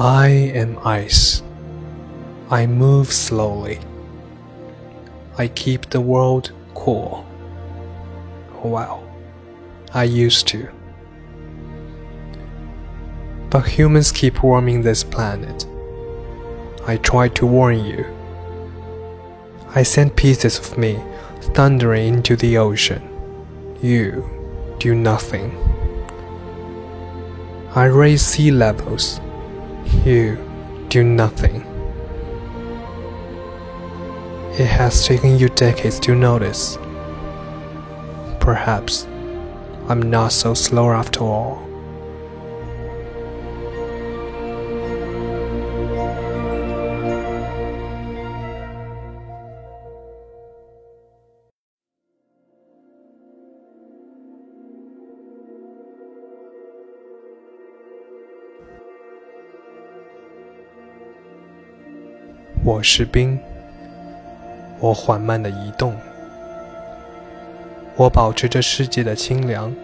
I am ice. I move slowly. I keep the world cool. Well, I used to. But humans keep warming this planet. I tried to warn you. I sent pieces of me thundering into the ocean. You do nothing. I raise sea levels. You do nothing. It has taken you decades to notice. Perhaps I'm not so slow after all. 我是冰，我缓慢的移动，我保持着世界的清凉。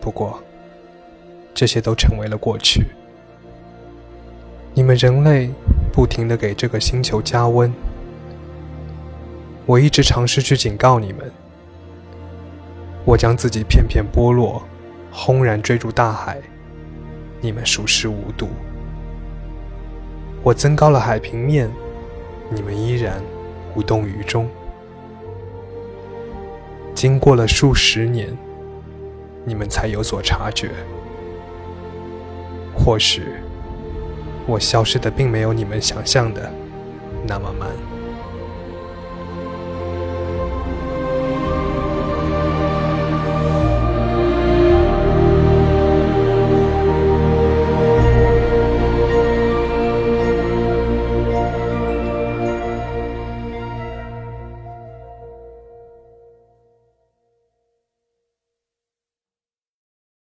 不过，这些都成为了过去。你们人类不停的给这个星球加温，我一直尝试去警告你们。我将自己片片剥落，轰然坠入大海，你们熟视无睹。我增高了海平面，你们依然无动于衷。经过了数十年，你们才有所察觉。或许，我消失的并没有你们想象的那么慢。